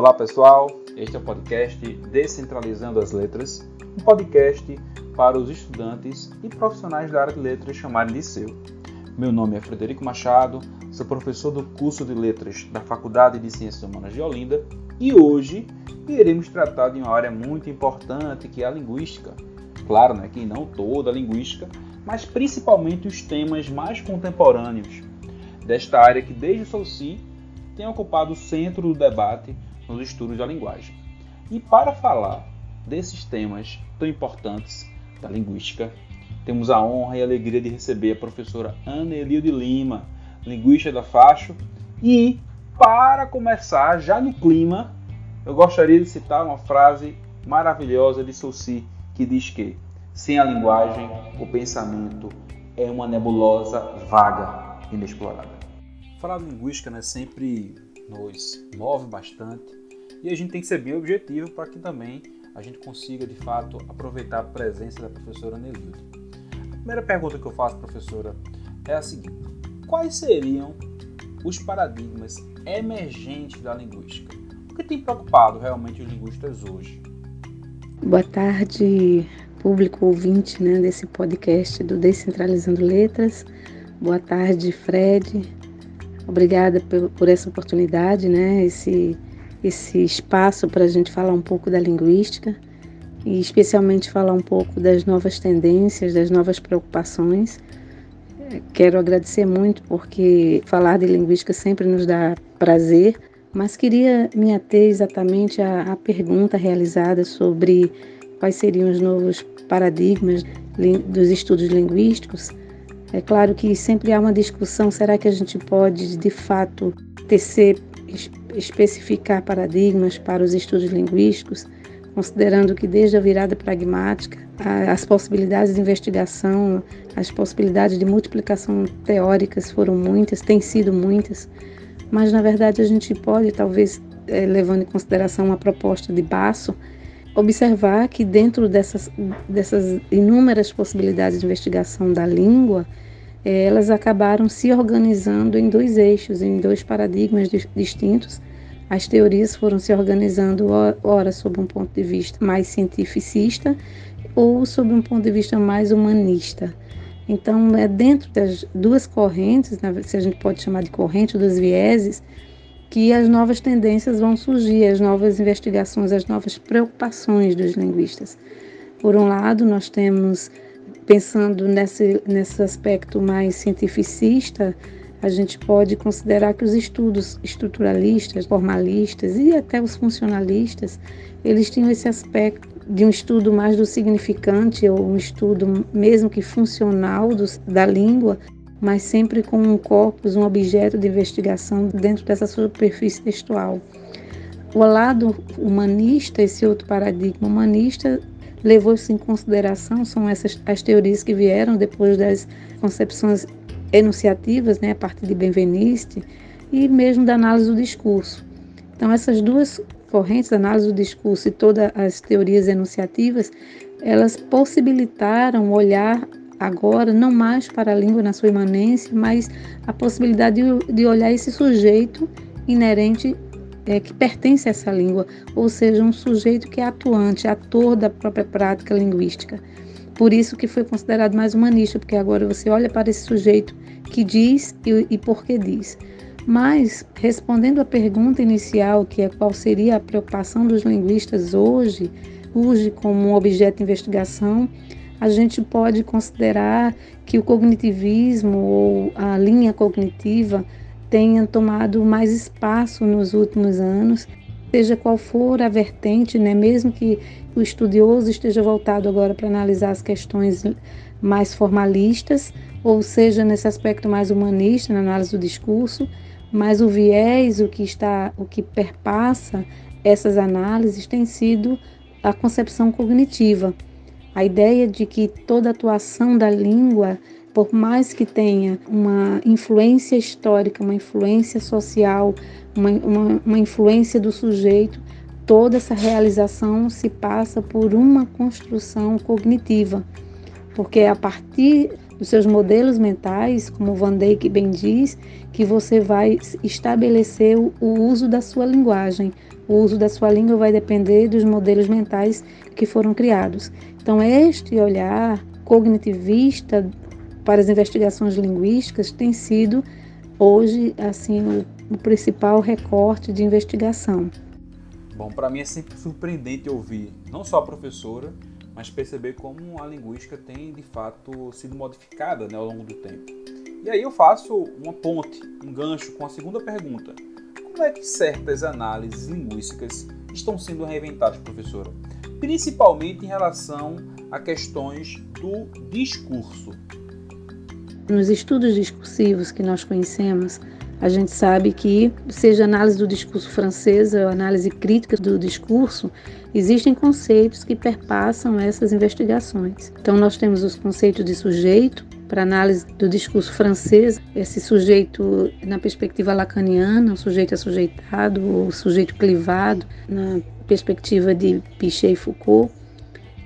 Olá pessoal, este é o podcast Descentralizando as Letras, um podcast para os estudantes e profissionais da área de letras chamarem de seu. Meu nome é Frederico Machado, sou professor do curso de letras da Faculdade de Ciências Humanas de Olinda e hoje iremos tratar de uma área muito importante que é a linguística. Claro, né, que não toda a linguística, mas principalmente os temas mais contemporâneos desta área que desde o Souci tem ocupado o centro do debate nos estudos da linguagem. E para falar desses temas tão importantes da linguística, temos a honra e a alegria de receber a professora Ana Elilde Lima, linguista da Facho. E, para começar, já no clima, eu gostaria de citar uma frase maravilhosa de Soucy que diz que sem a linguagem, o pensamento é uma nebulosa vaga, inexplorada. Falar de linguística né, sempre nos move bastante e a gente tem que ser bem objetivo para que também a gente consiga de fato aproveitar a presença da professora Nelilde. A primeira pergunta que eu faço, professora, é a seguinte: quais seriam os paradigmas emergentes da linguística? O que tem preocupado realmente os linguistas hoje? Boa tarde, público ouvinte né, desse podcast do Descentralizando Letras. Boa tarde, Fred. Obrigada por essa oportunidade, né, esse, esse espaço para a gente falar um pouco da linguística e especialmente falar um pouco das novas tendências, das novas preocupações. Quero agradecer muito porque falar de linguística sempre nos dá prazer, mas queria me ater exatamente à, à pergunta realizada sobre quais seriam os novos paradigmas dos estudos linguísticos. É claro que sempre há uma discussão: será que a gente pode, de fato, tecer, especificar paradigmas para os estudos linguísticos, considerando que desde a virada pragmática, as possibilidades de investigação, as possibilidades de multiplicação teóricas foram muitas, têm sido muitas, mas na verdade a gente pode, talvez, é, levando em consideração uma proposta de Basso, observar que dentro dessas, dessas inúmeras possibilidades de investigação da língua, elas acabaram se organizando em dois eixos, em dois paradigmas distintos. As teorias foram se organizando, ora, sob um ponto de vista mais cientificista ou sob um ponto de vista mais humanista. Então, é dentro das duas correntes, se a gente pode chamar de corrente dos vieses, que as novas tendências vão surgir, as novas investigações, as novas preocupações dos linguistas. Por um lado, nós temos, pensando nesse, nesse aspecto mais cientificista, a gente pode considerar que os estudos estruturalistas, formalistas e até os funcionalistas, eles tinham esse aspecto de um estudo mais do significante ou um estudo mesmo que funcional da língua, mas sempre com um corpus, um objeto de investigação dentro dessa superfície textual. O lado humanista, esse outro paradigma humanista, levou-se em consideração, são essas as teorias que vieram depois das concepções enunciativas, né, a partir de Benveniste, e mesmo da análise do discurso. Então, essas duas correntes, a análise do discurso e todas as teorias enunciativas, elas possibilitaram olhar agora não mais para a língua na sua imanência, mas a possibilidade de, de olhar esse sujeito inerente é, que pertence a essa língua, ou seja, um sujeito que é atuante, ator da própria prática linguística. Por isso que foi considerado mais humanista, porque agora você olha para esse sujeito que diz e, e por que diz. Mas, respondendo à pergunta inicial, que é qual seria a preocupação dos linguistas hoje, hoje como objeto de investigação, a gente pode considerar que o cognitivismo ou a linha cognitiva tenha tomado mais espaço nos últimos anos, seja qual for a vertente, né? mesmo que o estudioso esteja voltado agora para analisar as questões mais formalistas, ou seja, nesse aspecto mais humanista, na análise do discurso, mas o viés, o que está, o que perpassa essas análises tem sido a concepção cognitiva. A ideia de que toda atuação da língua, por mais que tenha uma influência histórica, uma influência social, uma, uma, uma influência do sujeito, toda essa realização se passa por uma construção cognitiva, porque é a partir dos seus modelos mentais, como Van Dijk bem diz, que você vai estabelecer o, o uso da sua linguagem. O uso da sua língua vai depender dos modelos mentais que foram criados. Então, este olhar cognitivista para as investigações linguísticas tem sido hoje assim o, o principal recorte de investigação. Bom, para mim é sempre surpreendente ouvir não só a professora, mas perceber como a linguística tem de fato sido modificada né, ao longo do tempo. E aí eu faço uma ponte, um gancho com a segunda pergunta. Como é que certas análises linguísticas estão sendo reinventadas, professora? Principalmente em relação a questões do discurso. Nos estudos discursivos que nós conhecemos, a gente sabe que, seja análise do discurso francês ou análise crítica do discurso, existem conceitos que perpassam essas investigações. Então, nós temos os conceitos de sujeito, para análise do discurso francês, esse sujeito na perspectiva lacaniana, o sujeito assujeitado, o sujeito clivado, na perspectiva de Pichet e Foucault.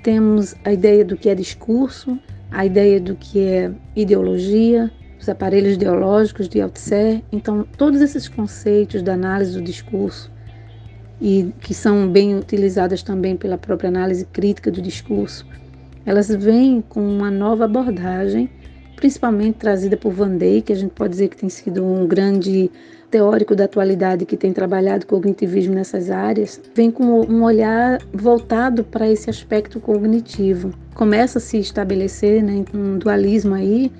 Temos a ideia do que é discurso, a ideia do que é ideologia, os aparelhos ideológicos de Althusser. Então, todos esses conceitos da análise do discurso e que são bem utilizadas também pela própria análise crítica do discurso, elas vêm com uma nova abordagem, principalmente trazida por Van Dijk, que a gente pode dizer que tem sido um grande teórico da atualidade que tem trabalhado cognitivismo nessas áreas, vem com um olhar voltado para esse aspecto cognitivo. Começa a se estabelecer né, um dualismo aí,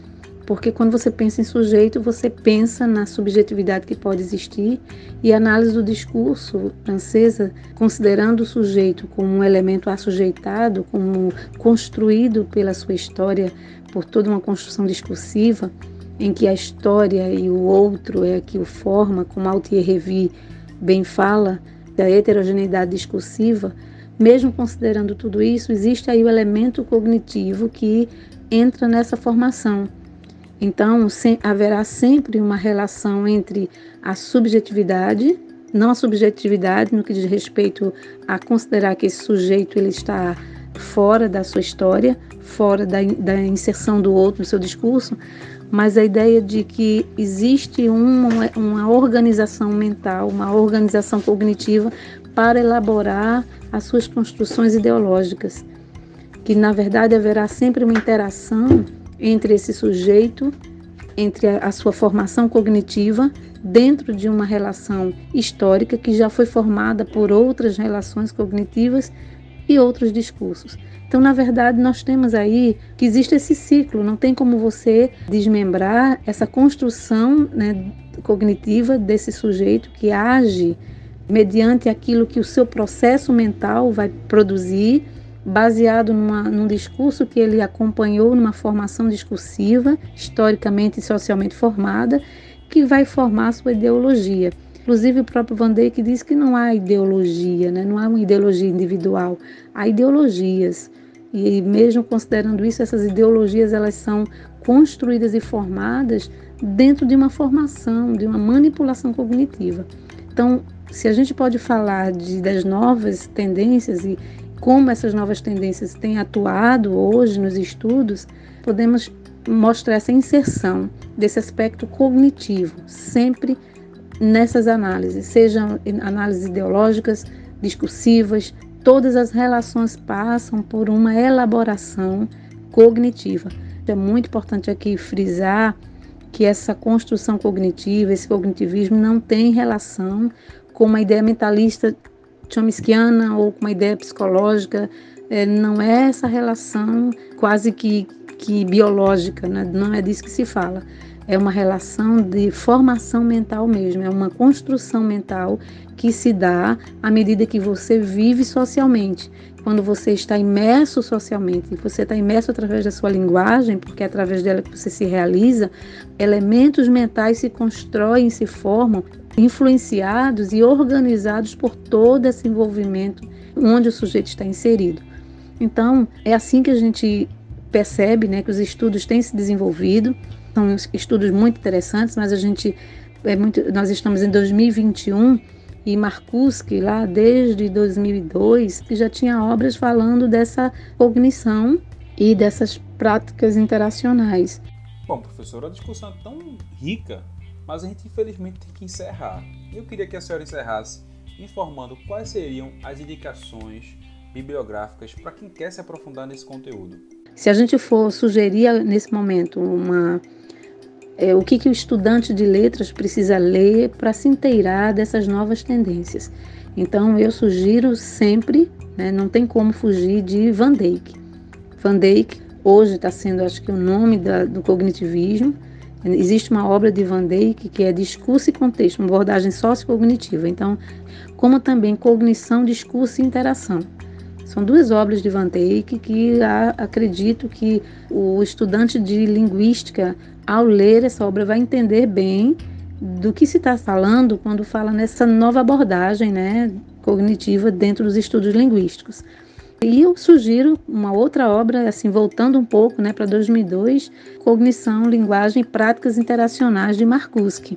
porque quando você pensa em sujeito, você pensa na subjetividade que pode existir e a análise do discurso francesa, considerando o sujeito como um elemento assujeitado, como construído pela sua história, por toda uma construção discursiva, em que a história e o outro é que o forma, como Altier Revy bem fala, da heterogeneidade discursiva, mesmo considerando tudo isso, existe aí o elemento cognitivo que entra nessa formação. Então, sem, haverá sempre uma relação entre a subjetividade, não a subjetividade no que diz respeito a considerar que esse sujeito ele está fora da sua história, fora da, da inserção do outro no seu discurso, mas a ideia de que existe uma, uma organização mental, uma organização cognitiva para elaborar as suas construções ideológicas, que na verdade haverá sempre uma interação entre esse sujeito, entre a, sua formação cognitiva, dentro de uma relação histórica que já foi formada por outras relações cognitivas e outros discursos. Então, na verdade, nós temos aí que existe esse ciclo, não tem como você desmembrar essa construção né, cognitiva desse sujeito que age mediante aquilo que o seu processo mental vai produzir, baseado numa, num discurso que ele acompanhou numa formação discursiva, historicamente e socialmente formada, que vai formar sua ideologia. Inclusive o próprio Van Dijk diz que não há ideologia, né? não há uma ideologia individual, há ideologias. E mesmo considerando isso, essas ideologias elas são construídas e formadas dentro de uma formação, de uma manipulação cognitiva. Então, se a gente pode falar de, das novas tendências e como essas novas tendências têm atuado hoje nos estudos, podemos mostrar essa inserção desse aspecto cognitivo, sempre nessas análises, sejam análises ideológicas, discursivas, todas as relações passam por uma elaboração cognitiva. É muito importante aqui frisar que essa construção cognitiva, esse cognitivismo não tem relação com uma ideia mentalista chomskiana ou com uma ideia psicológica. É, não é essa relação quase que, que biológica, né? não é disso que se fala. É uma relação de formação mental mesmo, é uma construção mental que se dá à medida que você vive socialmente. Quando você está imerso socialmente, você está imerso através da sua linguagem, porque é através dela que você se realiza, elementos mentais se constroem, se formam influenciados e organizados por todo esse envolvimento onde o sujeito está inserido. Então, é assim que a gente percebe né, que os estudos têm se desenvolvido, são estudos muito interessantes, mas a gente é muito, nós estamos em 2021 e Marcuski, lá desde 2002, já tinha obras falando dessa cognição e dessas práticas interacionais. Bom, professora, a discussão é tão rica, mas a gente infelizmente tem que encerrar. Eu queria que a senhora encerrasse informando quais seriam as indicações bibliográficas para quem quer se aprofundar nesse conteúdo. Se a gente for sugerir nesse momento uma é, o que, que o estudante de letras precisa ler para se inteirar dessas novas tendências. Então, eu sugiro sempre, né, não tem como fugir de Van Dijk. Van Dijk hoje está sendo, acho que, o nome da, do cognitivismo. Existe uma obra de Van Dijk que é Discurso e Contexto, uma abordagem sociocognitiva. Então, como também Cognição, Discurso e Interação. São duas obras de Van Dijk que acredito que o estudante de linguística, ao ler essa obra, vai entender bem do que se está falando quando fala nessa nova abordagem né, cognitiva dentro dos estudos linguísticos. E eu sugiro uma outra obra, assim, voltando um pouco né, para 2002, Cognição, Linguagem e Práticas Interacionais de Markuski.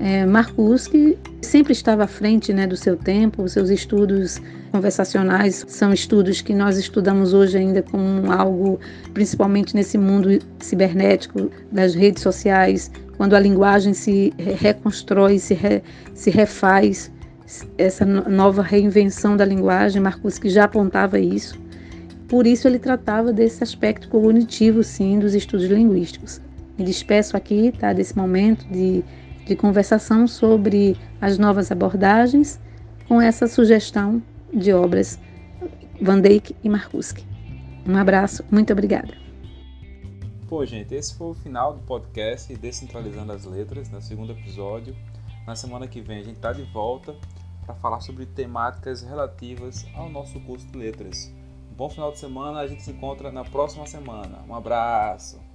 É, Markuski sempre estava à frente né, do seu tempo, os seus estudos conversacionais são estudos que nós estudamos hoje ainda como algo, principalmente nesse mundo cibernético, das redes sociais, quando a linguagem se reconstrói, se, re, se refaz, essa nova reinvenção da linguagem, Marcuse já apontava isso. Por isso ele tratava desse aspecto cognitivo, sim, dos estudos linguísticos. Me despeço aqui, tá, desse momento de, de conversação sobre as novas abordagens, com essa sugestão de obras Van Dijk e Markuski. Um abraço, muito obrigada. Pô, gente, esse foi o final do podcast Descentralizando as Letras, no segundo episódio. Na semana que vem a gente está de volta para falar sobre temáticas relativas ao nosso curso de letras. Bom final de semana, a gente se encontra na próxima semana. Um abraço!